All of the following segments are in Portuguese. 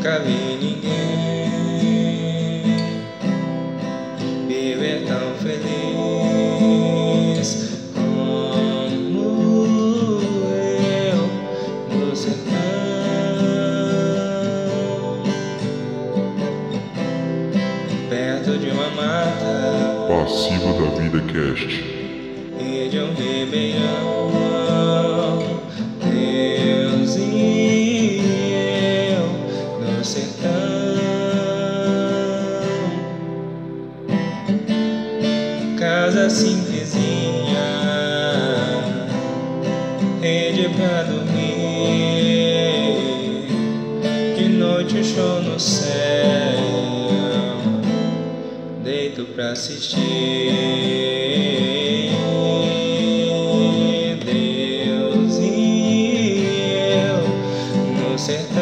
nunca vi ninguém viver tão feliz como eu no sertão, perto de uma mata Passivo da Vida Cast. e de um ribeirão. Pra assistir. Deus e eu no sertão.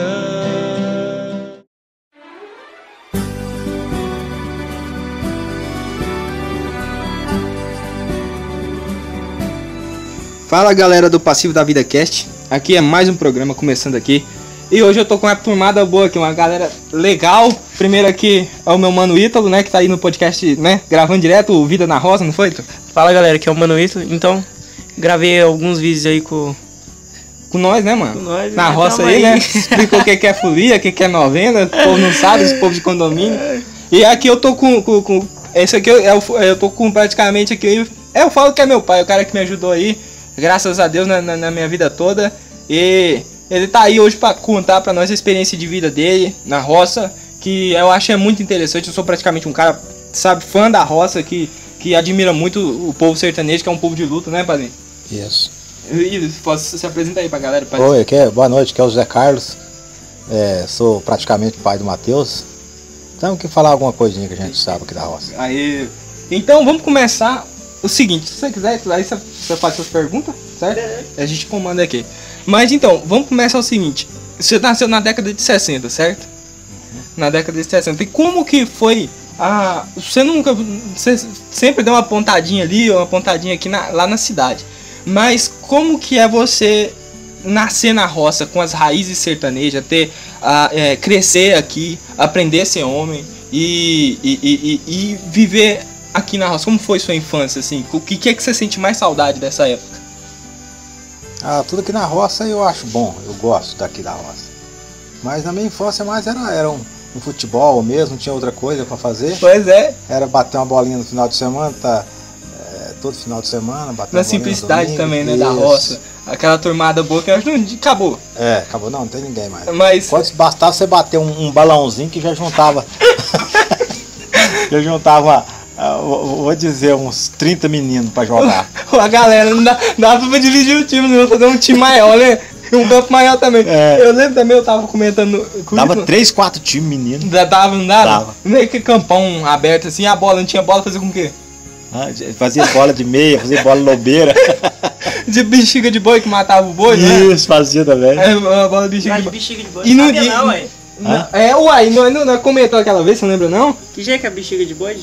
Fala galera do Passivo da Vida Cast, aqui é mais um programa começando aqui e hoje eu tô com uma turmada boa aqui, uma galera legal. Primeiro aqui é o meu mano Ítalo, né, que tá aí no podcast, né, gravando direto o Vida na Rosa, não foi, Ítalo? Fala galera, aqui é o Manuito. Então, gravei alguns vídeos aí com. Com nós, né, mano? Com nós, Na né, roça aí, aí. né? Explicou o que que é folia, o que que é novena, o povo não sabe, esse povo de condomínio. E aqui eu tô com. com, com esse aqui eu, eu, eu tô com praticamente aqui. Eu falo que é meu pai, o cara que me ajudou aí, graças a Deus, na, na, na minha vida toda. E ele tá aí hoje pra contar pra nós a experiência de vida dele na roça, que eu acho é muito interessante. Eu sou praticamente um cara, sabe, fã da roça, que, que admira muito o povo sertanejo, que é um povo de luta, né, padrinho? Isso. E posso se apresentar aí pra galera, padrinho? Oi, aqui é, boa noite, aqui é o José Carlos. É, sou praticamente pai do Matheus. Temos que falar alguma coisinha que a gente sabe aqui da roça. Aí. Então vamos começar o seguinte, se você quiser, aí você, você faz suas perguntas, certo? A gente comanda aqui. Mas então, vamos começar o seguinte. Você nasceu na década de 60, certo? Na década de 60. E como que foi a. Você nunca. Você sempre deu uma pontadinha ali, uma pontadinha aqui na- lá na cidade. Mas como que é você nascer na roça com as raízes sertanejas, ter, a, é, crescer aqui, aprender a ser homem e, e, e- e viver aqui na roça? Como foi sua infância, assim? O que, é que você sente mais saudade dessa época? Ah, tudo aqui na roça eu acho bom, eu gosto daqui da roça. Mas na minha infância mais era, era um, um futebol mesmo, não tinha outra coisa pra fazer. Pois é, Era bater uma bolinha no final de semana, tá? é, todo final de semana, bater na simplicidade domingo. também, né, da Isso. roça. Aquela turmada boa que eu acho que não- acabou. É, acabou, não, não tem ninguém mais. Mas, Quando bastava você bater um, um balãozinho que já juntava. já juntava, vou vou dizer, uns 30 meninos pra jogar. a galera, não dá, dá pra dividir o time, não, fazer um time maior, né? Um campo maior também. É. Eu lembro também, eu tava comentando com Dava Ítalo. 3, 4 times meninos. Da- Dava, não dava? Dava. Meio que campão aberto assim, a bola não tinha bola, fazia com o quê? Ah, Fazia bola de meia, fazia bola lobeira. De bexiga de boi que matava o boi, né? Isso, fazia também. É, a bola de bexiga de Mas de boi. bexiga de boi. E não no- sabia e- não, ué. Não, É, uai, não, não, não comentou aquela vez, você não lembra não? Que jeito que é bexiga de boi?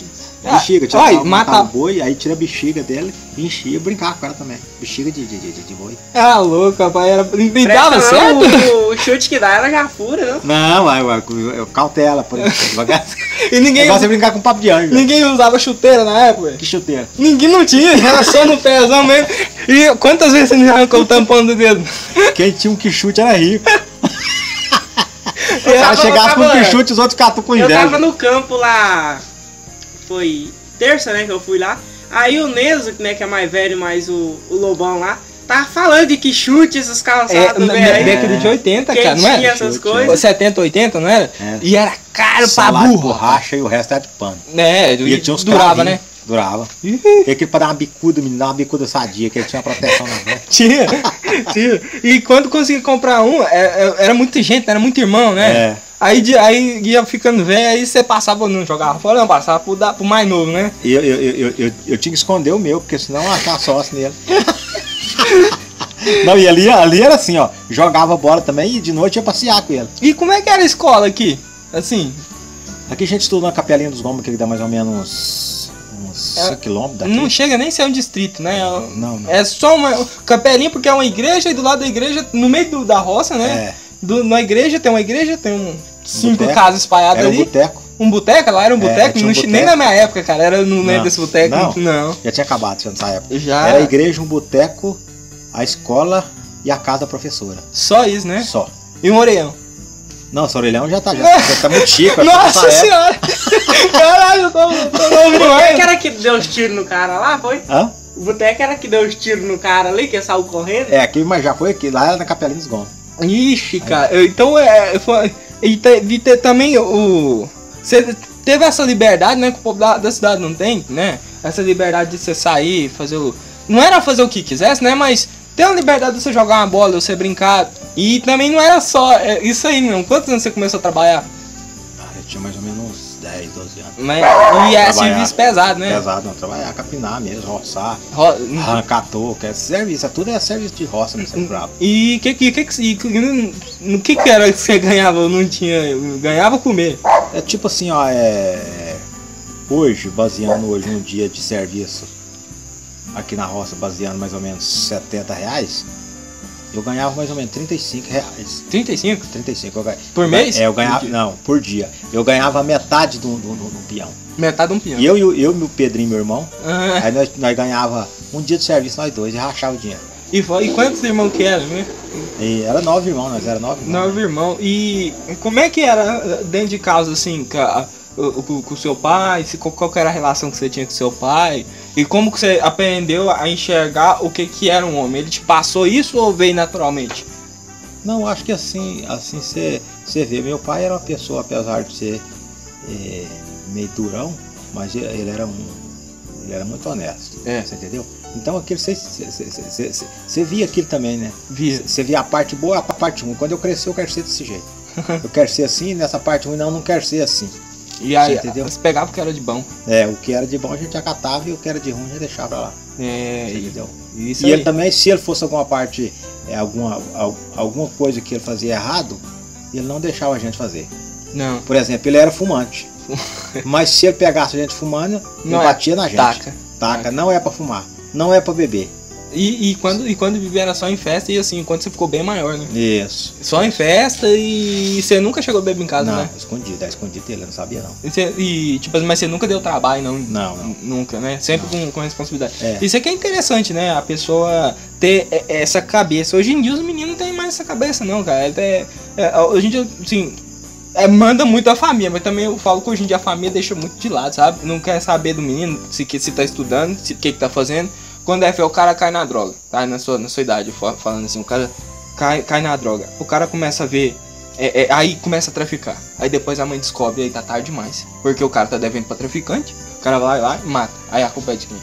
Gente? Bexiga, Uai, que matar o mata. boi, aí tira a bexiga dele e enchia, brincava com ela também. Bexiga de, de, de, de- boi. Ah, louco, rapaz, era. E dava certo? O, o chute que dá, ela já fura, não? Não, uai, uai, eu cautela, por exemplo. Devagar. E ninguém, é brincar com papo de anjo. ninguém usava chuteira na época. Que chuteira. Ninguém não tinha, era só no pezão mesmo. E quantas vezes você não arrancou o tampão do dedo? Quem tinha um que chute era rico. Eu Ela chegasse eu com um que chute, os outros catam com Eu inveja. tava no campo lá. Foi terça, né? Que eu fui lá. Aí o Neso, né, que é mais velho, mais o, o Lobão lá, tava falando de que chute esses É, calçados, na velho. década de 80, Quem cara, não tinha era? essas Chute, coisas? 70, 80, não era? É. E era caro pra Salário de burro. borracha e o resto era de pano. É, E tinha uns durava, né? Durava. E aquele pra dar uma bicuda, me dar uma bicuda sadia, que ele tinha uma proteção na mão. Tinha, tinha. E quando consegui comprar um, é- é- era muita gente, era muito irmão, né? É. Aí, aí ia ficando velho, aí você passava, não jogava fora, não, passava pro, da- pro mais novo, né? Eu, eu, eu, eu, eu tinha que esconder o meu, porque senão eu ia achar sócio nele. Não, e ali, ali era assim, ó. Jogava bola também e de noite ia passear com ele. E como é que era a escola aqui? Assim, Aqui a gente estudou na Capelinha dos Gomes, que dá mais ou menos uns É, 5 quilômetros daqui. não chega nem a ser um distrito, né? não, não. É só uma capelinha porque é uma igreja e do lado da igreja, no meio do- da roça, né? É. Do, na igreja tem uma igreja, tem um, cinco Boteco. casas espalhadas Era um ali. boteco. Um boteco? Lá era um É, boteco? tinha um Não tinha- boteco. Nem na minha época, cara. Era, não lembro Não. desse boteco. Não? Não. Já tinha acabado já nessa época. Já. Era a igreja, um boteco, a escola e a casa da professora. Só isso, né? Só. E um orelhão. Não, esse orelhão já tá, já, já tá muito chico. Nossa nessa época. senhora! Caralho, eu tô, tô ouvindo O boteco era que deu os tiros no cara lá, foi? Hã? O boteco era que deu os tiros no cara ali, que saiu correndo. É, aqui, mas já foi aqui, lá era na Capelinha dos Gomes. Ixi, cara. Então é. Foi, e te- e te- também o. Você teve essa liberdade, né? Que o povo da, da cidade não tem, né? Essa liberdade de você sair, fazer o. Não era fazer o que quisesse, né? Mas ter a liberdade de você jogar uma bola, você brincar. E também não era só é, isso aí, não. Quantos anos você começou a trabalhar? Ah, eu tinha mais ou menos 10, 12 anos. Mas, e é Trabalhar. serviço pesado, né? Pesado, não, trabalhar, capinar mesmo, roçar, Ro- arrancar touca, é serviço, é tudo é serviço de roça, né? Sempre bravo. E que que, que, que, que- no- no que que era que você ganhava? Não tinha. Ganhava comer. É tipo assim, ó, é. Hoje, baseando hoje num dia de serviço aqui na roça, baseando mais ou menos 70 reais, eu ganhava mais ou menos 35 reais. 35? 35 eu ganhava. Por mês? É, eu ganhava. Por? Não, por dia. Eu ganhava metade do, do, do- do peão. Metade de um pinhão. E eu e eu, e o Pedrinho, meu irmão, Ah, aí nós, nós ganhava um dia de serviço, nós dois, e rachava o dinheiro. e, e quantos irmãos que eram, né? E era nove irmãos, nós era nove irmãos. Nove irmãos. E como é que era dentro de casa, assim, com, a- o- com- seu pai? Se, qual, era a relação que você tinha com seu pai? E como que você aprendeu a enxergar o que, que era um homem? Ele te passou isso ou veio naturalmente? Não, acho que assim, assim você você vê. Meu pai era uma pessoa, apesar de ser é, meio durão, mas ele, era um, ele era muito honesto. É. Você entendeu? Então aquilo você, você, você, você- você- você via aquilo também, né? Via. Você via a parte boa a parte ruim. Quando eu crescer, eu quero ser desse jeito. Eu quero ser assim, nessa parte ruim, não, não quero ser assim. E aí, Você entendeu? você pegava o que era de bom. É, o que era de bom a gente acatava e o que era de ruim a gente deixava pra lá. É, Você entendeu? E aí. ele também, se ele fosse alguma parte, é, alguma, al- alguma coisa que ele fazia errado, ele não deixava a gente fazer. Não, Por exemplo, ele era fumante. Mas se ele pegasse a gente fumando, ele Não é. batia na gente. taca. Taca, não é pra fumar, não é pra beber. E, e quando, e quando era só em festa e assim, quando você ficou bem maior, né? Isso. Só em festa e você nunca chegou a beber em casa, não, né? escondido, é escondido ele, não sabia não. E, você- e, tipo assim, mas você nunca deu trabalho, não? Não, não. Nunca, né? Sempre com, com responsabilidade. É. Isso aqui é interessante, né? A pessoa ter essa cabeça. Hoje em dia os meninos não têm mais essa cabeça, não, cara. É, é, hoje em dia, assim, é, manda muito a família, mas também eu falo que hoje em dia a família deixa muito de lado, sabe? Não quer saber do menino, se, que, se tá estudando, se o que, que tá fazendo. Quando é fé, o cara cai na droga, tá? Na sua, na sua idade, fa- falando assim, o cara cai, cai na droga. O cara começa a ver. é, é, aí começa a traficar. Aí depois a mãe descobre aí tá tarde demais. Porque o cara tá devendo pra traficante, o cara vai lá e mata. Aí a culpa é de quem?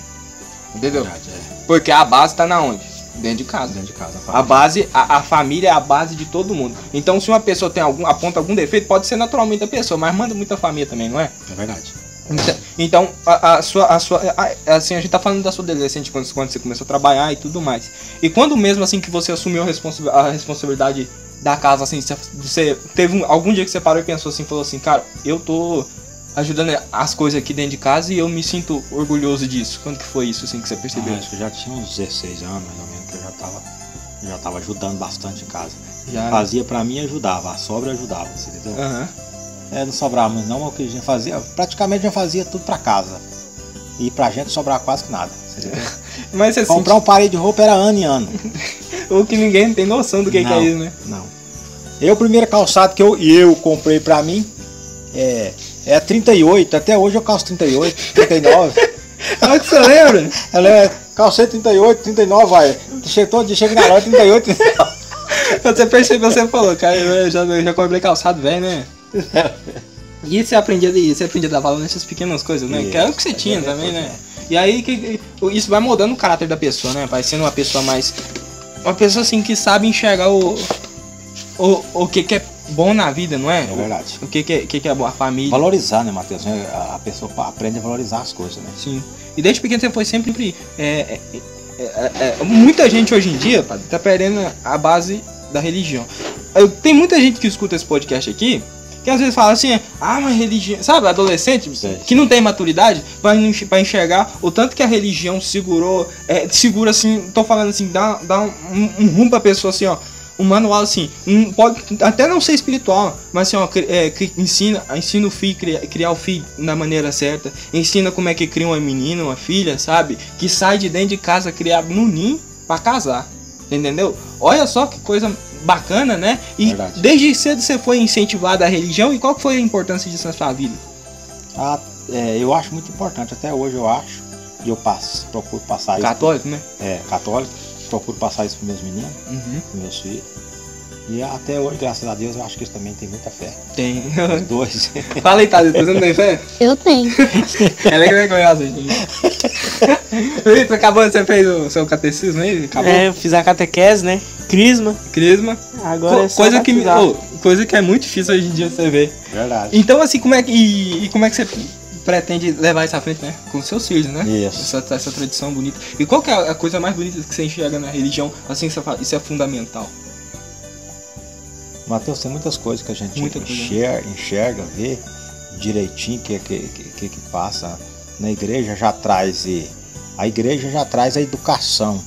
Entendeu? Verdade, é. Porque a base tá na onde? Dentro de casa. Dentro de casa. A base, a, a família é a base de todo mundo. Então, se uma pessoa tem algum, aponta algum defeito, pode ser naturalmente a pessoa, mas manda muita família também, não é? É verdade. Então, então a, a sua, a sua, a- assim, a gente tá falando da sua adolescente quando, quando você começou a trabalhar e tudo mais. E quando mesmo assim que você assumiu a, responsa- a responsabilidade da casa, assim, você, teve um- algum dia que você parou e pensou assim, falou assim, cara, eu tô ajudando as coisas aqui dentro de casa e eu me sinto orgulhoso disso. Quando que foi isso assim que você percebeu? Ah, acho que eu já tinha uns 16 anos, mais ou menos, que eu já tava, já tava ajudando bastante em casa. Já. Fazia pra mim e ajudava, a sobra ajudava, você entendeu? Aham. É, não sobrava muito não, mas o que a gente fazia, praticamente já fazia tudo pra casa. E pra gente sobrava quase que nada. Mas assim, Comprar um parede de roupa era ano em ano. o que ninguém tem noção do que, que Não. é isso, né? Não. Eu, o primeiro calçado que eu, eu comprei pra mim é, é 38. Até hoje eu calço 38, 39. Ah, que você lembra? Ela é, calcei 38, 39, vai. Chega todo dia, chega na loja, 38, 39. Quando você percebeu, você falou, cara, eu já, eu já comprei calçado velho, né? E você aprendia, você aprendia a dar valor nessas pequenas coisas, né? Que era o que você Isso, tinha é, também, né? E aí que, isso vai mudando o caráter da pessoa, né? Vai sendo uma pessoa mais. Uma pessoa assim que sabe enxergar o. O, o que, que é bom na vida, não é? É verdade. O que, que, é, que, que é bom, a família. Valorizar, né, Matheus? É, A pessoa aprende a valorizar as coisas, né? Sim. E desde pequeno você foi sempre. é, é, é, é, muita gente hoje em dia, tá perdendo a base da religião. Tem muita gente que escuta esse podcast aqui. Que às vezes fala assim, ah, mas religião. Sabe, adolescente Sei. que não tem maturidade pra enxergar o tanto que a religião segurou. é, segura assim, tô falando assim, dá, dá um, um rumo pra pessoa assim, ó. um manual assim, um- pode até não ser espiritual, mas assim, ó, é, que ensina, ensina o filho, criar, criar o filho da maneira certa, ensina como é que cria uma menina, uma filha, sabe? Que sai de dentro de casa criado no ninho pra casar, entendeu? Olha só que coisa bacana, né? E Verdade. desde cedo você foi incentivado à religião e qual foi a importância disso na sua vida? Ah, é, eu acho muito importante, até hoje eu acho. E eu passo, procuro passar isso. Católico, né? É, católico. Procuro passar isso para meus meninos, Uhum. meus filhos. E até hoje, graças a Deus, eu acho que eles também têm muita fé. Tem. Os dois. Fala aí, Thalita, você não tem fé? Eu tenho. Ela é vergonhosa, gente. Vitor, acabou, você fez o seu catecismo aí? Acabou? É, eu fiz a catequese, né? Crisma. Crisma. Agora Co- é só coisa, que, ô, coisa que é muito difícil hoje em dia você ver. Verdade. Então, assim, como é que. E, e como é que você pretende levar isso à frente, né? Com seus filhos, né? Isso. Essa, essa tradição bonita. E qual que é a coisa mais bonita que você enxerga na religião? Assim, você fala, isso é fundamental. Mateus, tem muitas coisas que a gente Muita enxerga, enxerga, vê direitinho que, que, que, que, que passa. Na igreja já traz. e- A igreja já traz a educação.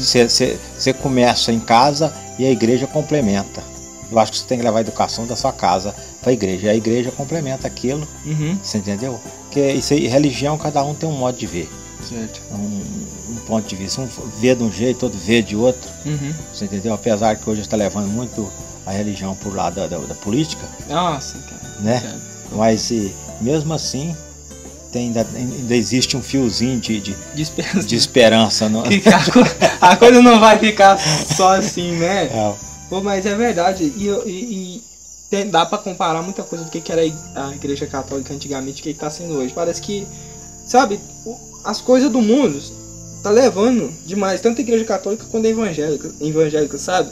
Você começa em casa e a igreja complementa. Eu acho que você tem que levar a educação da sua casa para a igreja. E a igreja complementa aquilo, Uhum. você entendeu? Porque isso aí, religião, cada um tem um modo de ver, Certo. um, um ponto de vista. Um vê de um jeito, outro vê de outro, Uhum. você entendeu? Apesar que hoje está levando muito a religião por lado da, da- da política, Nossa, cara. né? Cara. Mas e, mesmo assim, tem, ainda, ainda existe um fiozinho de, de, de esperança. No... Que a, co- a coisa não vai ficar só assim, né? É, Pô, mas é verdade. E, e- e tem- dá pra comparar muita coisa do que, que era a igreja católica antigamente e o que, que tá sendo hoje. Parece que, sabe, as coisas do mundo tá levando demais, tanto a igreja católica quanto a evangélica, evangélica sabe?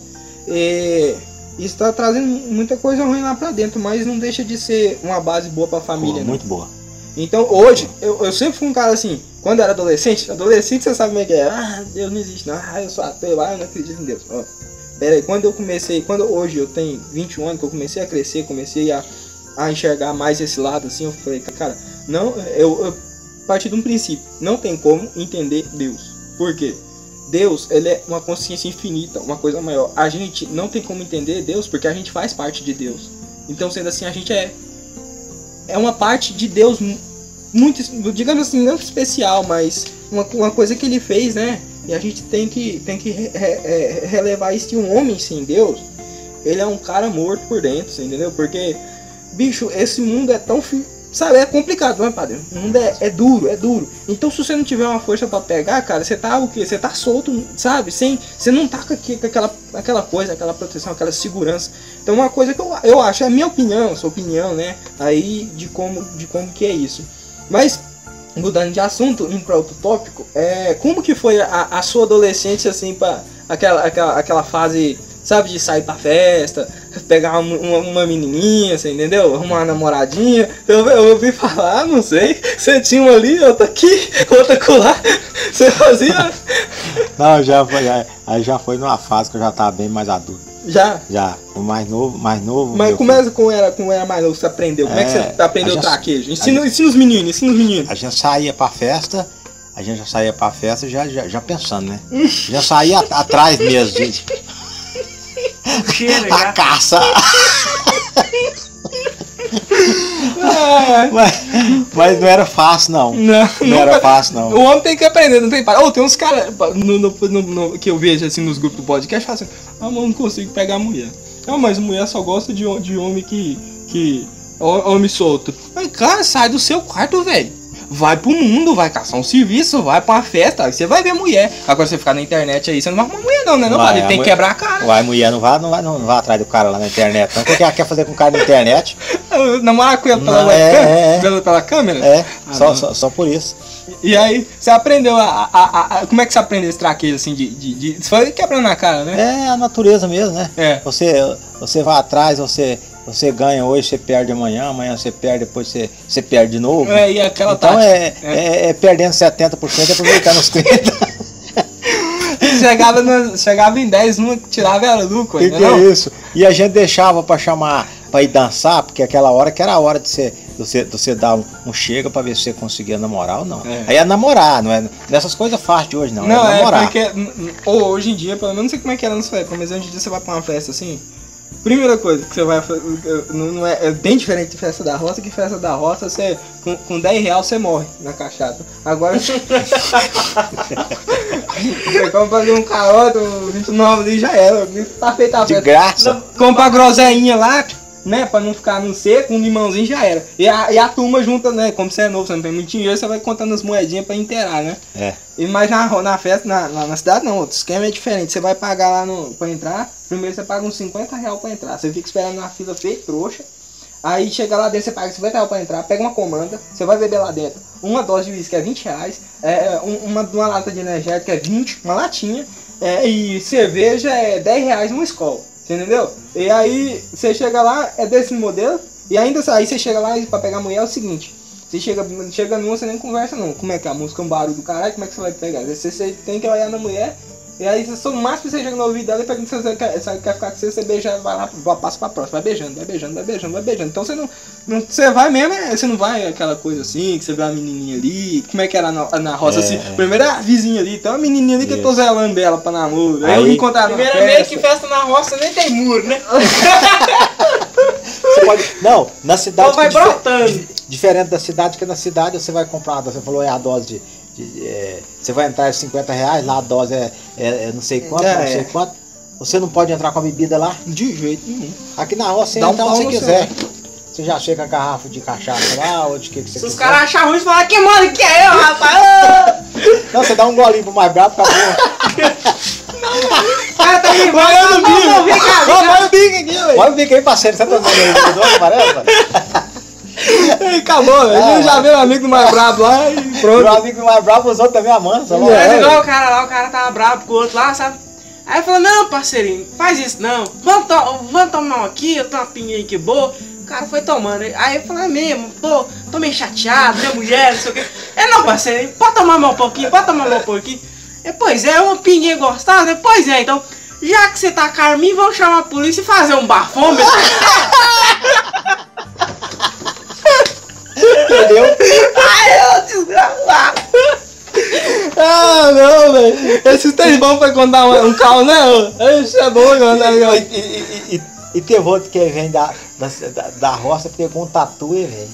E isso tá trazendo muita coisa ruim lá pra dentro, mas não deixa de ser uma base boa pra família, boa, né? muito boa. Então hoje, eu, eu sempre fui um cara assim, quando eu era adolescente, adolescente você sabe como é que é, ah, Deus não existe não, ah, eu sou ateu, ah, eu não acredito em Deus. Ó, pera aí, quando eu comecei, quando hoje eu tenho 21 anos, que eu comecei a crescer, comecei a, a enxergar mais esse lado assim, eu falei, cara, não, eu, eu parti de um princípio, não tem como entender Deus. Por quê? Deus, ele é uma consciência infinita, uma coisa maior. A gente não tem como entender Deus porque a gente faz parte de Deus. Então, sendo assim, a gente é é uma parte de Deus mu- muito, digamos assim, não especial, mas uma, uma coisa que ele fez, né? E a gente tem que, tem que re- re- é, relevar isso que um homem sem Deus, ele é um cara morto por dentro, entendeu? Porque, bicho, esse mundo é tão. Sabe, é complicado, não é, padre? O mundo é, é duro, é duro. Então, se você não tiver uma força pra pegar, cara, você tá o quê? Você tá solto, sabe? Sem, você não tá com aquela, aquela coisa, aquela proteção, aquela segurança. Então, uma coisa que eu, eu acho, é a minha opinião, sua opinião, né? Aí, de como, de como que é isso. Mas, mudando de assunto, indo para outro tópico, é, como que foi a, a sua adolescência, assim, para aquela, aquela, aquela fase, sabe, de sair pra festa, pegar uma, uma, uma menininha, você entendeu? Arrumar uma namoradinha. Eu, eu ouvi falar, não sei, você tinha uma ali, outra aqui, outra colar. Você fazia? Não, já foi, aí- aí já foi numa fase que eu já tava bem mais adulto. Já. Já, o mais novo, mais novo. Mas começa com era, com era mais novo, você aprendeu. Como é, que É, você aprendeu a o gente- traquejo? Ensina, gente- ensina os meninos, ensina os meninos. A gente saía pra festa, a gente já saía pra festa já, já, já pensando, né? Já saía at- atrás mesmo, gente. Cheira, A já. caça. Ah, Mas, mas não era fácil, não. não, Não era fácil, não. O homem tem que aprender, não tem para. Ou tem uns caras que eu vejo assim nos grupos do podcast falam assim, ah, mano, não consigo pegar mulher. Ah, mas mulher só gosta de, de homem que. que. ho- homem solto. Mas, cara, sai do seu quarto, velho. Vai pro mundo, vai caçar um serviço, vai pra uma festa, aí você vai ver mulher. Agora você ficar na internet aí, você não vai arrumar mulher, não, né? Não, Vai, vale, a tem que mulher- quebrar a cara. Uai, mulher não vai, não vai, não vai atrás do cara lá na internet. Não. O que que ela quer fazer com o cara na internet? Namorar com ele pela Não, webcam? é, é. Pela, pela câmera? É, Ah, só, só, só por isso. E aí, você aprendeu a, a- a- a- Como é que você aprendeu esse traquejo assim de. de, de você foi quebrando na cara, né? É a natureza mesmo, né? É. Você, você vai atrás, você, você ganha hoje, você perde amanhã, amanhã você perde, depois você, você perde de novo. É, e aquela então tática. é, é. é perdendo 70% e aproveitando os 30%. Chegava, no- chegava em 10, uma tirava ela lucro, que ainda que é não? isso? E a gente deixava pra chamar, pra ir dançar, porque aquela hora que era a hora de você Você, você dá um, um chega pra ver se você conseguia namorar ou não. É. Aí é namorar, não é nessas coisas fáceis de hoje, não. Não, é é namorar. porque. Ou hoje em dia, pelo menos não sei como é que era na sua época, mas hoje em dia você vai pra uma festa assim. Primeira coisa que você vai fazer. Não, é, é bem diferente de festa da roça, que festa da roça você. Com, com 10 reais você morre na cachaça. Agora. você compra fazer um caroto, um 29 ali já era. Tá feita a De festa. graça. Compra a groselhinha lá, né? Pra não ficar no seco, um limãozinho já era. E a, e a turma junta, né? Como você é novo, você não tem muito dinheiro, você vai contando as moedinhas pra inteirar, né? É. E mas na, na festa, na, na, na cidade não, o esquema é diferente. Você vai pagar lá no, pra entrar, primeiro você paga uns 50 reais pra entrar. Você fica esperando na fila feio trouxa. Aí chega lá dentro, você paga 50 reais pra entrar, pega uma comanda, você vai beber lá dentro. Uma dose de uísque é 20 reais, é, um- uma, uma lata de energética é 20, uma latinha, é, e cerveja é 10 reais uma escola, entendeu? E aí você chega lá, é desse modelo, e ainda aí você chega lá pra pegar a mulher é o seguinte. Você chega, chega numa, você nem conversa não. Como é que é a música é um barulho do caralho, como é que você vai pegar? Você, você tem que olhar na mulher, e aí você, no máximo você chega no ouvido dela e pergunta se você quer, se ela quer ficar com você, você beija, vai lá, passa pra próxima, vai beijando, vai beijando, vai beijando, vai beijando. Então você não, não você vai mesmo, é, você não vai aquela coisa assim, que você vê uma menininha ali, como é que era na, na roça É, assim, é. primeiro é a vizinha ali, então a menininha ali que eu tô Isso. zelando dela pra namoro, aí, eu Aí- me encontrar Primeiramente que festa na roça nem tem muro, né? Você pode. Não, na cidade. Então vai que dife- brotando. di- Diferente da cidade, que na cidade você vai comprar uma dose. Você falou é a dose de. De- é, você vai entrar é 50 reais, lá a dose é, é- é não sei quanto, É, não sei é. quanto. Você não pode entrar com a bebida lá. De jeito nenhum. Aqui na roça você Dá um entra pau onde você quiser. Você já chega com a garrafa de cachaça lá, ou de que, que você Se os quiser. caras acharem ruim, você fala, que mano que é eu, rapaz? Não, você dá um golinho pro mais bravo, acabou. O cara tá me Vai o bico! Olha o bico aqui, velho! Olha o bico aí, parceiro. Você tá vendo aí dono amarelo? Aí Acabou, velho. Ah, Eu já vi um amigo mais brabo lá e Meu pronto. amigo mais bravo, os outros também amando. Só É. Mas igual o cara lá, o cara tava bravo com o outro lá, sabe? Aí falou, não, parceirinho, faz isso não. Vamos, to vamos tomar um aqui, eu tenho uma pinguinha aqui boa. O cara foi tomando. Aí eu falei, é mesmo, pô, tô meio chateado, minha mulher, não sei o quê. É não, parceirinho, pode tomar mais um pouquinho, pode tomar mais um pouquinho. É, pois é, uma pinguinha gostosa, né? Pois é, então, já que você tá carmim, vamos chamar a polícia e fazer um bafômetro. Entendeu? Ai, eu desgraçado. Ah, não, velho. Esses três bons pra contar um, um carro, né? ô? Isso é bom, mano. tá E, e, e, e, teve outro que vem da, da, da, roça, pegou um tatu velho.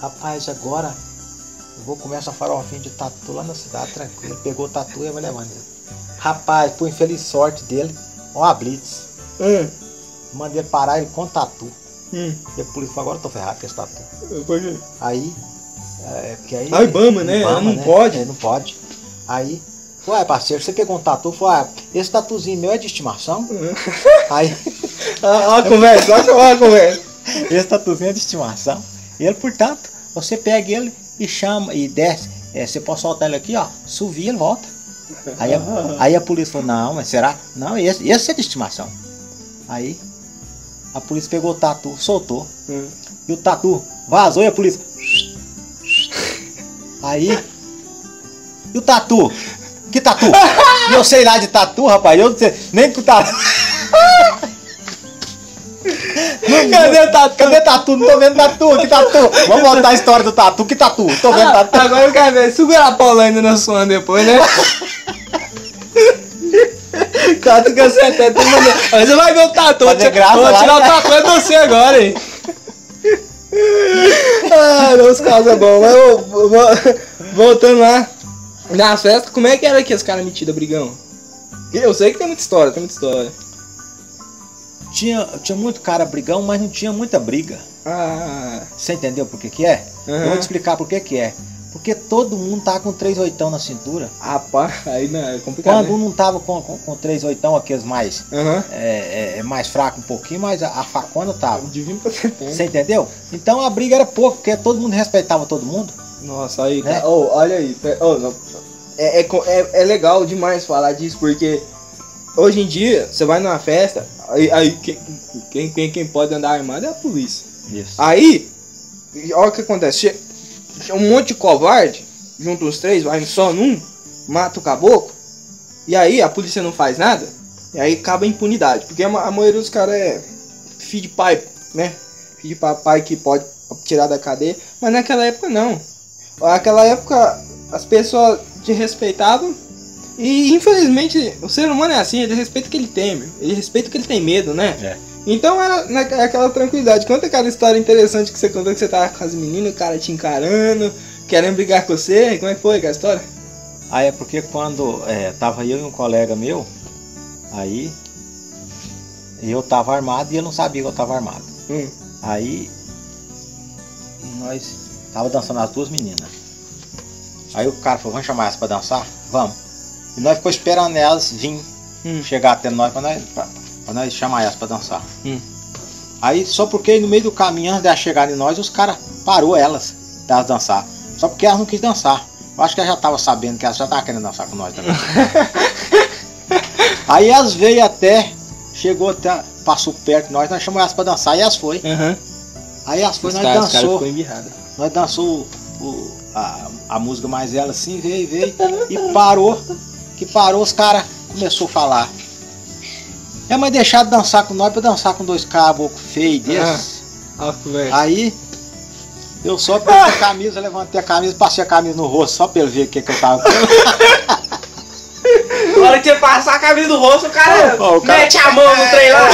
Rapaz, agora eu vou comer essa farofinha de tatu lá na cidade, tranquilo. Pegou o tatu e vai levando. Rapaz, por infeliz sorte dele, ó a blitz. Hum, Mandei parar ele com tatu. Hum. E a polícia falou, agora eu tô ferrado com esse tatu. Aí, é, porque aí... Ah, Ibama, né? Não pode. É, não pode. Aí, ué, parceiro, você pegou um tatu, falou, ah, esse tatuzinho meu é de estimação? Aí, Ó a conversa, ó a conversa. esse tatuzinho é de estimação. Ele, portanto, você pega ele e chama e desce. É, você pode soltar ele aqui, ó, subir ele volta. Aí a, aí a polícia falou, não, mas será? Não, esse, esse é de estimação. Aí a polícia pegou o tatu, soltou. Hum. E o tatu vazou e a polícia. Aí. E o tatu? Que tatu? E eu sei lá de tatu, rapaz. Eu não sei nem que o tatu. Cadê o tatu? Cadê tatu? Não tô vendo tatu. Que tatu? Vamos voltar a história do tatu. Que tatu? Tô vendo tatu. Agora eu quero ver. Segura a Paula ainda na sua depois, né? Até tem mandando. Mas você vai ver o tatu. Vou tirar lá, o tatu é você agora, hein? ah, não, os casos é bom. Mas ô, vo- voltando lá. Nas festas, como é que era que os caras metiam brigão? Eu sei que tem muita história, tem muita história. Tinha, tinha muito cara brigão, mas não tinha muita briga. Ah, Você entendeu por que que é? Eu vou te explicar por que que é. Porque todo mundo tá com três oitão na cintura. rapaz, aí não, é complicado. Quando né? não tava com, com, com três oitão, aqueles mais, Aham. é, é, mais fraco um pouquinho, mas a, a facona tava. Divino pra você entendeu? Então a briga era pouco, porque todo mundo respeitava todo mundo. Nossa, aí, Né? Ô, olha aí. não, é, é, é, é legal demais falar disso, porque hoje em dia, você vai numa festa, aí, aí quem, quem, quem, quem pode andar armado é a polícia. Isso. Aí, olha o que acontece. Um monte de covarde, junta os três, vai só num, mata o caboclo, e aí a polícia não faz nada, e aí acaba a impunidade. Porque a, ma- a maioria dos caras é filho de pai, né? Filho de papai que pode tirar da cadeia. Mas naquela época não. Naquela época as pessoas te respeitavam. E infelizmente o ser humano é assim, ele respeita o que ele teme, ele respeita o que ele tem medo, né? É. Então era na- aquela tranquilidade. Conta aquela história interessante que você contou que você tava com as meninas, o cara te encarando, querendo brigar com você. Como é que foi aquela história? Aí é porque quando é, tava eu e um colega meu, aí eu tava armado e ele não sabia que eu tava armado. Hum. Aí nós tava dançando as duas meninas. Aí o cara falou, vamos chamar elas pra dançar? Vamos. E nós ficou esperando elas vir Hum. chegar até nós pra nós, pra, pra nós chamar elas pra dançar. Hum. Aí só porque no meio do caminho, antes de elas chegarem em nós, os caras parou elas delas dançar. Só porque elas não quis dançar. Eu acho que elas já estavam sabendo que elas já estavam querendo dançar com nós também. Aí elas veio até, chegou até, passou perto de nós, nós chamamos elas pra dançar e elas foi. Aham. Aí elas foi, Os nós caras dançou. Nós dançou o- a, a música mais ela assim, veio, veio e parou. Que parou, os caras começou a falar. É, mas deixar de dançar com nós pra dançar com dois caboclos feios desses. Velho. Aí eu só peguei a camisa, levantei a camisa, passei a camisa no rosto só pra ele ver o que, que eu tava Na hora que você passar a camisa do rosto, o cara, Ó, o cara- mete a mão no trem lá.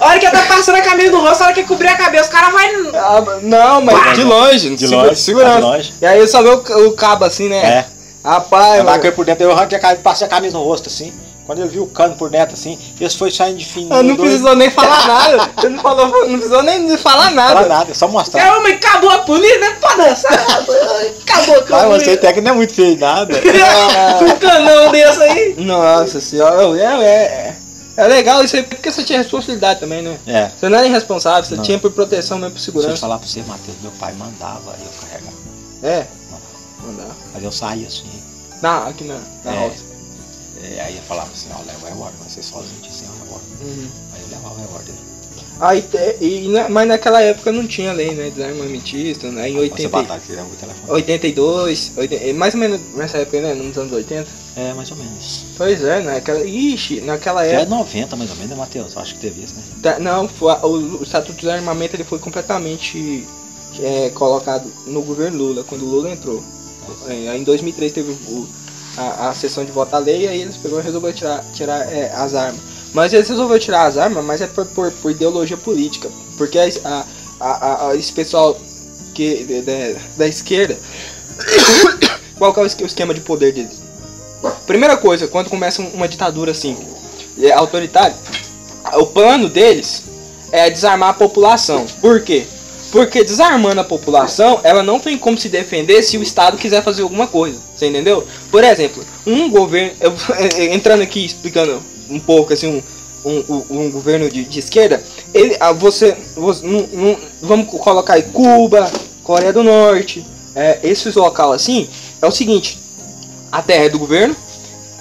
A hora que tá passando a camisa do rosto, a hora que cobrir a cabeça, o cara vai. Ah, não, mas de longe, de segura- longe, segurança. de longe. E aí eu só vê o, o cabo assim, né? É. Rapaz, Eu mano. marquei por dentro, eu arranquei a camisa, passei a camisa no rosto assim. Quando ele viu o cano por dentro assim, esse foi saindo de fininho. Eu não precisou nem falar nada. Você não, falou, não precisou nem falar Não nada. fala nada, é só mostrar. Caramba, acabou a polícia, né? Pode dançar. Acabou a Mas você polícia. até que não é muito feio nada. Um canão desse aí. Nossa senhora, é, é, é legal isso aí, porque você tinha responsabilidade também, né? É. Você não era irresponsável, você Não. tinha por proteção mesmo por Se eu segurança. falar pra você, Matheus, meu pai mandava eu carregar. É. Mandar. Mas eu saía assim. Na, aqui na, na É. roça. É, aí eu falava assim, ó, leva o revólver, vai ser sozinho, sem o revólver. Uhum. Aí eu levava o dele. Aí, e, na- mas naquela época não tinha lei, né? Desarmamentista, né? Em Você 80, batalha, telefone. 82, 80, mais ou menos nessa época, né? Nos anos 80. É, mais ou menos. Pois é, naquela. Ixi, naquela é época. 90 mais ou menos, né, Matheus? Eu acho que teve isso, né? tá- Não, foi- o, o Estatuto de Armamento ele foi completamente é, colocado no governo Lula, quando o Lula entrou. É, aí em 2003 teve o- a, a sessão de voto à lei, aí eles pegou e resolveram tirar, tirar é, as armas. Mas eles resolveram tirar as armas, mas é por, por, por ideologia política. Porque a, a, a- esse pessoal que, de- de- da esquerda, qual que é o esque- o esquema de poder deles? Primeira coisa, quando começa um- uma ditadura assim, é, autoritária, o plano deles é desarmar a população. Por quê? Porque desarmando a população, ela não tem como se defender se o Estado quiser fazer alguma coisa. Você entendeu? Por exemplo, um governo. eu- entrando aqui explicando um pouco assim, um, um, um- um governo de, de esquerda, ele, ah, você. você vamos colocar aí Cuba, Coreia do Norte, é, esses local assim, é o seguinte, a terra é do governo,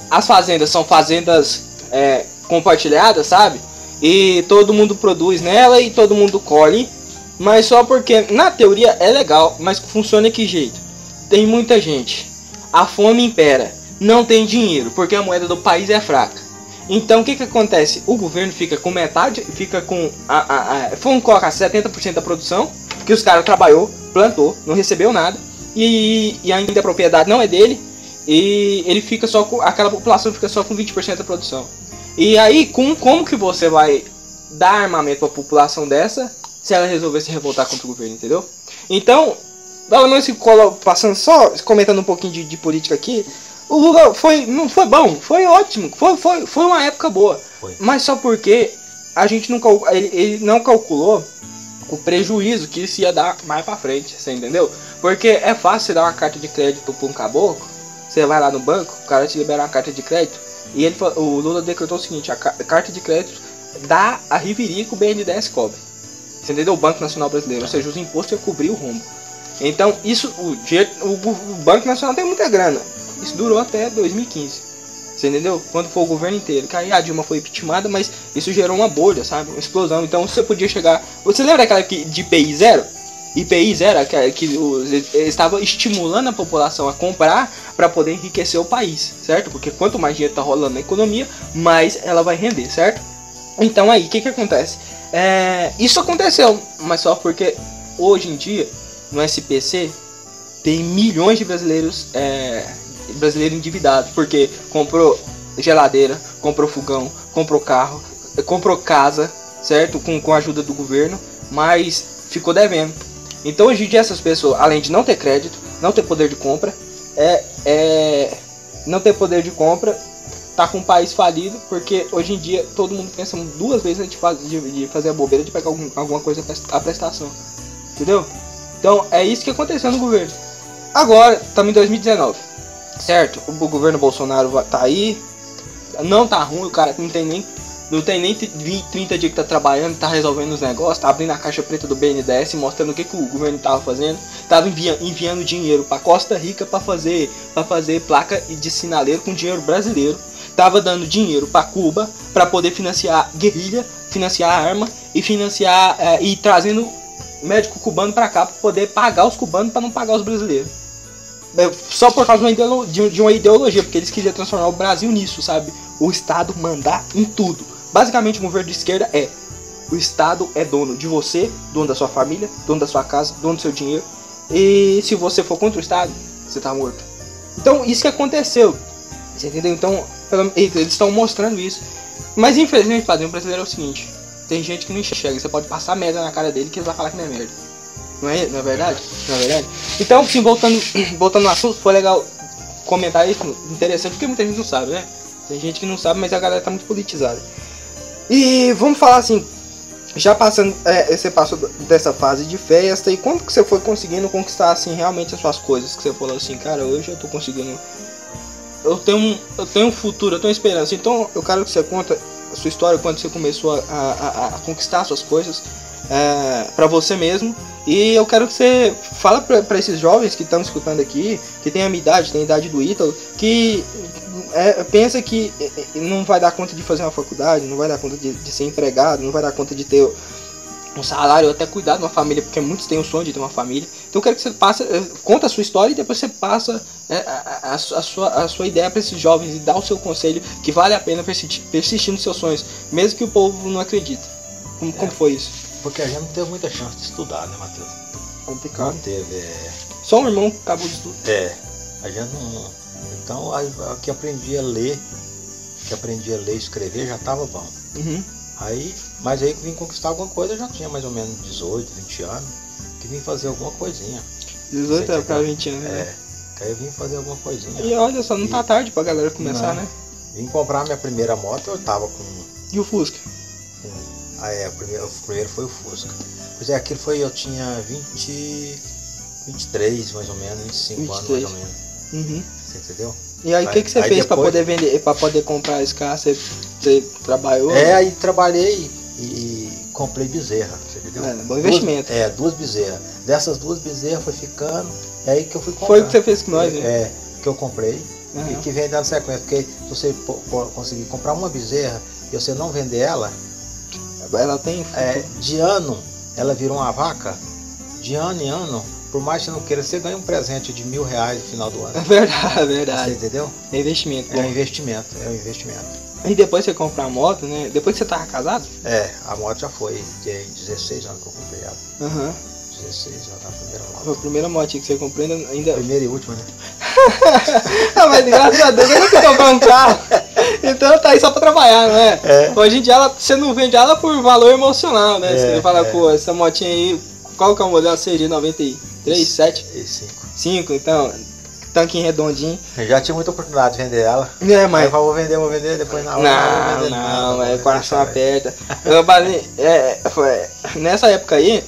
as fazendas são fazendas é, compartilhadas, sabe? E todo mundo produz nela e todo mundo colhe. Mas só porque na teoria é legal, mas funciona que jeito? Tem muita gente. A fome impera. Não tem dinheiro, porque a moeda do país é fraca. Então o que que acontece? O governo fica com metade, fica com a, a, a vamos colocar 70% da produção, que os caras trabalhou, plantou, não recebeu nada, e, e ainda a propriedade não é dele, e ele fica só com aquela população fica só com 20% da produção. E aí, com, como que você vai dar armamento pra população dessa se ela resolver se revoltar contra o governo, entendeu? Então, pelo menos passando só comentando um pouquinho de, de política aqui, o Lula foi não foi bom, foi ótimo, foi, foi, foi uma época boa. Foi. Mas só porque a gente não ele, ele não calculou o prejuízo que isso ia dar mais pra frente, você entendeu? Porque é fácil você dar uma carta de crédito pra um caboclo, você vai lá no banco, o cara te libera uma carta de crédito, e ele, o Lula decretou o seguinte, a, ca- a carta de crédito dá a riveria que o BNDES cobre. Você entendeu? O Banco Nacional Brasileiro, ou seja, os impostos iam cobrir o rombo. Então, isso, o, o, o Banco Nacional tem muita grana. Isso durou até 2015. Você entendeu? Quando foi o governo inteiro. Que aí a Dilma foi impeachmentada, mas isso gerou uma bolha, sabe? Uma explosão. Então você podia chegar. Você lembra daquela que, de IPI zero? IPI zero, que, que os, eles estavam estimulando a população a comprar para poder enriquecer o país, certo? Porque quanto mais dinheiro tá rolando na economia, mais ela vai render, certo? Então aí, o que que acontece? É, isso aconteceu, mas só porque hoje em dia, no SPC, tem milhões de brasileiros é, brasileiro endividado, porque comprou geladeira, comprou fogão, comprou carro, comprou casa, certo? Com, com a ajuda do governo, mas ficou devendo. Então hoje em dia essas pessoas, além de não ter crédito, não ter poder de compra, é, é não ter poder de compra, tá com o país falido, porque hoje em dia todo mundo pensa duas vezes antes de, faz- de, de fazer a bobeira de pegar algum- alguma coisa a prestação. Entendeu? Então é isso que aconteceu no governo. Agora, estamos em 2019. Certo? O governo Bolsonaro tá aí. Não tá ruim, o cara não tem nem. Não tem nem 20, 30 dias que tá trabalhando, tá resolvendo os negócios, tá abrindo a caixa preta do BNDES, mostrando o que, que o governo tava fazendo. Tava envia- enviando dinheiro pra Costa Rica pra fazer, pra fazer placa de sinaleiro com dinheiro brasileiro. Tava dando dinheiro pra Cuba pra poder financiar guerrilha, financiar arma e financiar eh, e trazendo médico cubano pra cá pra poder pagar os cubanos pra não pagar os brasileiros. É, Só por causa de uma ideologia, porque eles queriam transformar o Brasil nisso, sabe? O Estado mandar em tudo. Basicamente, o governo de esquerda é: o Estado é dono de você, dono da sua família, dono da sua casa, dono do seu dinheiro. E se você for contra o Estado, você tá morto. Então, isso que aconteceu. Você entendeu? Então, pelo- eles estão mostrando isso. Mas infelizmente, padrinho brasileiro é o seguinte: tem gente que não enxerga. Você pode passar merda na cara dele que ele vai falar que não é merda. Não é, não é verdade? Não é verdade? Então, sim, voltando, voltando no assunto, foi legal comentar isso, interessante, porque muita gente não sabe, né? Tem gente que não sabe, mas a galera tá muito politizada. E vamos falar assim, já passando, é, você passou dessa fase de festa, e como que você foi conseguindo conquistar, assim, realmente as suas coisas? Que você falou assim, cara, hoje eu tô conseguindo... Eu tenho, eu tenho um futuro, eu tenho esperança. Então, eu quero que você conta a sua história, quando você começou a, a, a- conquistar suas coisas, é, para você mesmo. E eu quero que você fala para esses jovens que estão escutando aqui, que tem a minha idade, tem a idade do Ítalo, que é, pensa que é, é, não vai dar conta de fazer uma faculdade, não vai dar conta de, de ser empregado, não vai dar conta de ter um salário até cuidar de uma família, porque muitos têm o sonho de ter uma família. Então eu quero que você passe, eh, conta a sua história e depois você passa eh, a, a- a su- a sua, a sua ideia para esses jovens e dá o seu conselho que vale a pena persistir, persistir nos seus sonhos, mesmo que o povo não acredite. Como, como foi isso? Porque a gente não teve muita chance de estudar, né, Matheus? Complicado. Não teve. É, Só um irmão que acabou de tudo. é, a gente não. Então, a que aprendi a ler, que aprendi a ler e escrever já estava bom. Uhum. Aí, mas aí que vim conquistar alguma coisa, eu já tinha mais ou menos 18, 20 anos, que vim fazer alguma coisinha. 18 é Você pra entendeu? 20 anos, né? É, que aí eu vim fazer alguma coisinha. E olha só, não tá E- tarde pra galera começar, Não. né? Vim comprar minha primeira moto, eu tava com. E o Fusca? com ah, é, o primeiro, o primeiro foi o Fusca. Pois é, aquilo foi, eu tinha 20, 23 mais ou menos, 25 anos 23. mais ou menos. Uhum. Você entendeu? E aí, o que, que você fez pra depois- poder vender, pra poder comprar esse carro? Você, você trabalhou? É, aí trabalhei e comprei bezerra, você entendeu? É, bom investimento. Duas, é, duas bezerras. Dessas duas bezerras foi ficando, é aí que eu fui comprar. Foi o que você fez com nós, né? É, que eu comprei Aham. e que vem dando sequência. Porque se você conseguir comprar uma bezerra e você não vender ela, Ela tem. é, de ano ela vira uma vaca, de ano em ano, por mais que você não queira, você ganha um presente de mil reais no final do É ano. verdade, é Você verdade. entendeu? É investimento. É um bom. investimento, é um investimento. E depois você comprar a moto, né? Depois que você tava casado? É, a moto já foi, tem 16 anos que eu comprei ela. Aham. 16 já na primeira Foi moto. a primeira motinha que você comprou ainda. ainda... Primeira e última, né? ah, mas graças a Deus eu não sei comprar um carro. Então tá aí só pra trabalhar, não é? Hoje em dia ela, você não vende ela por valor emocional, né? É, você fala, é. pô, essa motinha aí, qual que é o modelo? CG 93, 7, E cinco. 5, então, tanquinho redondinho. Eu já tive muita oportunidade de vender ela. É, mas eu vou vender, vou vender, depois na hora Não, vender não, vou é vender coração aperta. Eu, falei, é, foi, nessa época aí,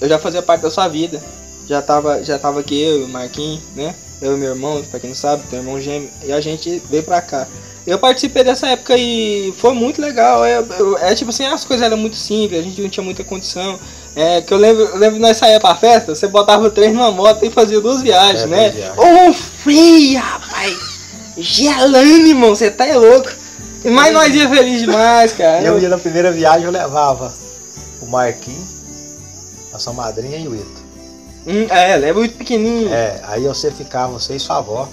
eu já fazia parte da sua vida. Já tava, já tava aqui eu e o Marquinhos, né? Eu e meu irmão, pra quem não sabe, tem um irmão gêmeo, e a gente veio pra cá. Eu participei dessa época e foi muito legal. É, eu- é tipo assim, as coisas eram muito simples, a gente não tinha muita condição. É, que eu lembro, eu lembro que nós saía pra festa, você botava três numa moto e fazia duas viagens, É, né? viagens. Um frio, rapaz! Gelando, irmão, você tá é louco. Mas nós ia feliz demais, cara. Eu ia na primeira viagem, eu levava o Marquinhos, a sua madrinha e o Ito. Hum, é, leva muito pequenininho. É. É, aí você ficava, você e sua avó,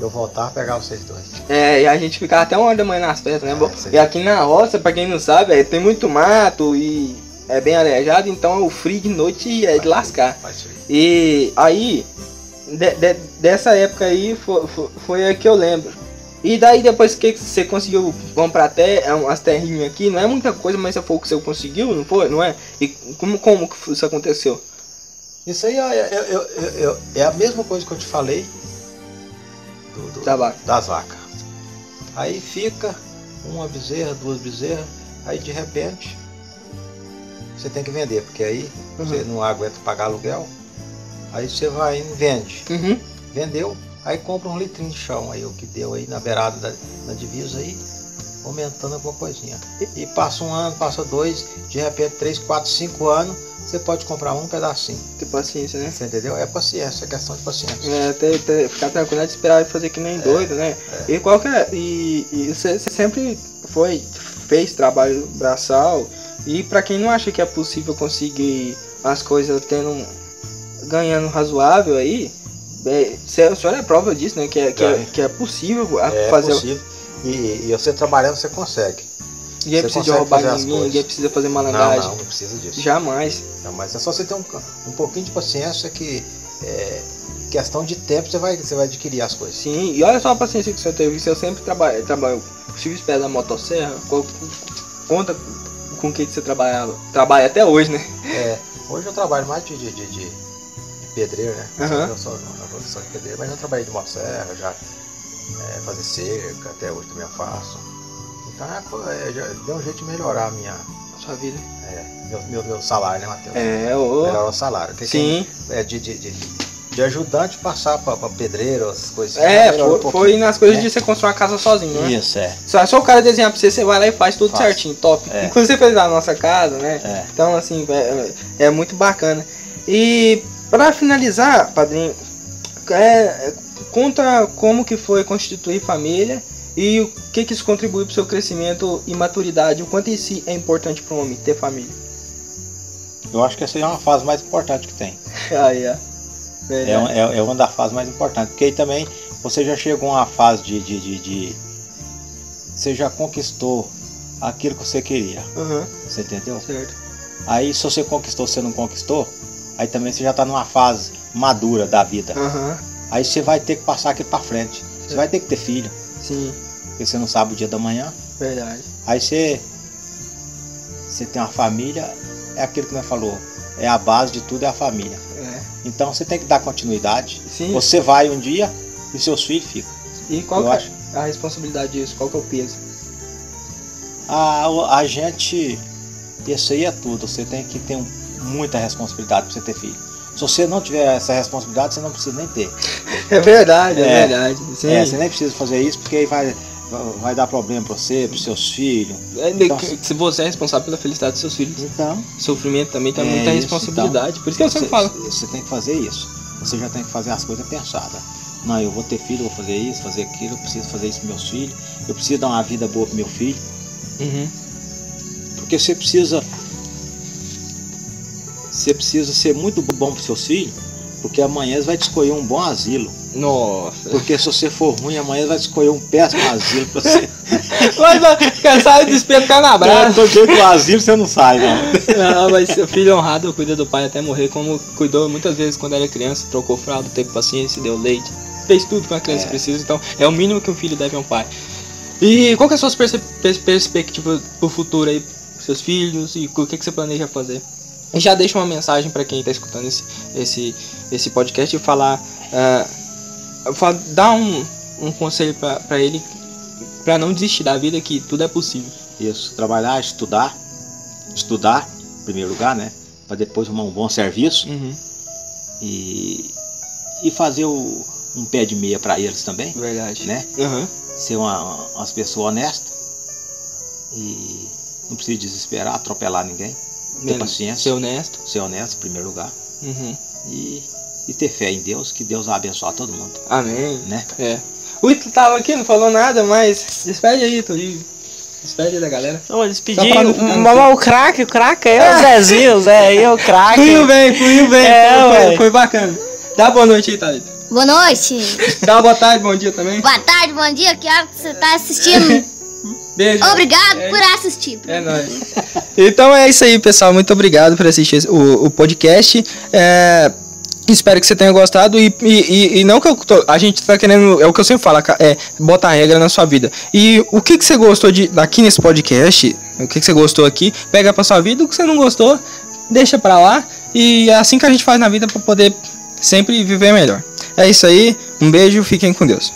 eu voltava e pegava vocês dois. e a gente ficava até uma hora da manhã nas festas, né? É, e aqui na roça, pra quem não sabe, é, tem muito mato e é bem arejado, então o frio de noite é de lascar. Faz frio. E aí, de- de- dessa época aí, foi, foi, foi a que eu lembro. E daí depois que você conseguiu comprar até umas terrinhas aqui, não é muita coisa, mas foi o que você conseguiu, não foi? Não é? E como, como que isso aconteceu? Isso aí é, é- é- é- é a mesma coisa que eu te falei do- do- Da vaca. Aí fica uma bezerra, duas bezerras, aí de repente você tem que vender, porque aí você não aguenta pagar aluguel, aí você vai e vende. Uhum. Vendeu, aí compra um litrinho de chão, aí o que deu aí na beirada da, da divisa aí, aumentando alguma coisinha. E passa um ano, passa dois, de repente três, quatro, cinco anos, você pode comprar um pedacinho. Ter paciência, né? Você entendeu? É paciência, é questão de paciência. É, ter, ter, ficar tranquilo, é de esperar e fazer que nem doido, né? E qual que é? E, e você, você sempre foi, fez trabalho braçal. E pra quem não acha que é possível conseguir as coisas tendo ganhando razoável aí, é, você, a senhora é prova disso, né? Que é, que é, É. que é possível É fazer. possível. E, e você trabalhando, você consegue. Ninguém você precisa roubar ninguém, coisas. ninguém precisa fazer Não, malandragem. não, não precisa disso. Jamais. Não, mas é só você ter um, um pouquinho de paciência que é questão de tempo você vai, você vai adquirir as coisas. Sim, e olha só a paciência que senhor teve, o senhor sempre trabalha, trabalhou, estive esperando da motosserra, qual- conta com o que você trabalhava, trabalha até hoje, né? É, hoje eu trabalho mais de, de, de, de- pedreiro, né? Aham. Eu sou na profissão de pedreiro, mas eu trabalhei de motosserra, já é, fazer cerca, até hoje também eu faço. Então é, é, já deu um jeito de melhorar a minha, Sua vida. é, meu, meu, meu salário, né, Matheus? É, ô. Melhorar o salário. Que Sim. quem- é, de, de, de, de ajudante passar pra, pra pedreiro, essas coisas assim, É, melhorou foi, um foi nas coisas né? de você construir uma casa sozinho, né? Isso, é. Só, só o cara desenhar pra você, você vai lá e faz tudo certinho, top. É. Inclusive você fez na nossa casa, né? É. Então, assim, é, é muito bacana. E pra finalizar, padrinho, é, conta como que foi constituir família e o que que isso contribui pro seu crescimento e maturidade, o quanto isso é importante para um homem ter família. Eu acho que essa é uma fase mais importante que tem. Ó. É, um- é, é uma das fases mais importantes. Porque aí também você já chegou a uma fase de, de, de, de- Você já conquistou aquilo que você queria. Aham, Você entendeu? certo. Aí se você conquistou, você não conquistou, aí também você já está numa fase madura da vida. Aham, Aí você vai ter que passar aquilo para frente. Você vai ter que ter filho, sim, porque você não sabe o dia da manhã. verdade. Aí você, você tem uma família, é aquilo que nós falou, é a base de tudo é a família. É. Então você tem que dar continuidade. Sim, Você vai um dia e seus filhos ficam. e qual é acho. a responsabilidade disso? Qual que é o peso? A, a gente, isso aí é tudo. Você tem que ter um- muita responsabilidade para você ter filho. Se você não tiver essa responsabilidade, você não precisa nem ter. É verdade, é, É. verdade. É, você nem precisa fazer isso porque aí vai, vai dar problema para você, para seus filhos. É, Então, Se você é responsável pela felicidade dos seus filhos. Então, Sofrimento também tem É muita isso, responsabilidade. Por isso que eu sempre falo. você tem que fazer isso. Você já tem que fazer as coisas pensadas. Não, eu vou ter filho, eu vou fazer isso, fazer aquilo, eu preciso fazer isso para meus filhos, eu preciso dar uma vida boa para meu filho. Uhum. Porque você precisa. Você precisa ser muito bom para seus filhos, porque amanhã eles vão te escolher um bom asilo. Nossa. Porque se você for ruim, amanhã te escolher um péssimo asilo para você. Mas ó, cansado de espelho ficar na brasa. Todo dia que o asilo você não sai, não. Não, mas seu filho honrado cuida do pai até morrer, como cuidou muitas vezes quando era criança, trocou fralda, teve paciência, deu leite, fez tudo que uma criança É. precisa, então é o mínimo que um filho deve a um pai. E qual que é a sua perce- pers- perspectiva pro futuro aí, pros seus filhos, e o que, que você planeja fazer? E já deixa uma mensagem para quem tá escutando esse, esse, esse podcast e falar, ah, fa- dar um, um conselho para ele para não desistir da vida, que tudo é possível. Isso, trabalhar, estudar, estudar, em primeiro lugar, né? Para depois arrumar um bom serviço Uhum, e, e fazer o- um pé de meia para eles também, verdade. né? Aham. Ser uma, umas pessoas honestas e não precisa desesperar, atropelar ninguém, ter paciência, Ser honesto. ser honesto em primeiro lugar Uhum. e, e ter fé em Deus, que Deus vai abençoar todo mundo, Amém. né? É. O Ito tava aqui, não falou nada, mas despede aí, Ito. e Despede aí da galera. Vamos despedir. Só pra não ficar no Mamar o craque, o craque é o Zezinho, o Zé aí é o craque. Fluiu bem, fluiu bem. É, foi, foi, foi bacana. Dá boa noite aí, Thalita. Boa noite. Dá boa tarde, bom dia também. Boa tarde, bom dia. Que hora que você tá assistindo? Beijo. Obrigado É por assistir. É nóis. Então é isso aí, pessoal. Muito obrigado por assistir o, o podcast. É, espero que você tenha gostado. E, e, e- não que eu tô, a gente tá querendo. É o que eu sempre falo, é botar regra na sua vida. E o que, que você gostou de aqui nesse podcast? O que, que você gostou aqui? Pega pra sua vida. O que você não gostou, deixa pra lá. E é assim que a gente faz na vida pra poder sempre viver melhor. É isso aí. Um beijo. Fiquem com Deus.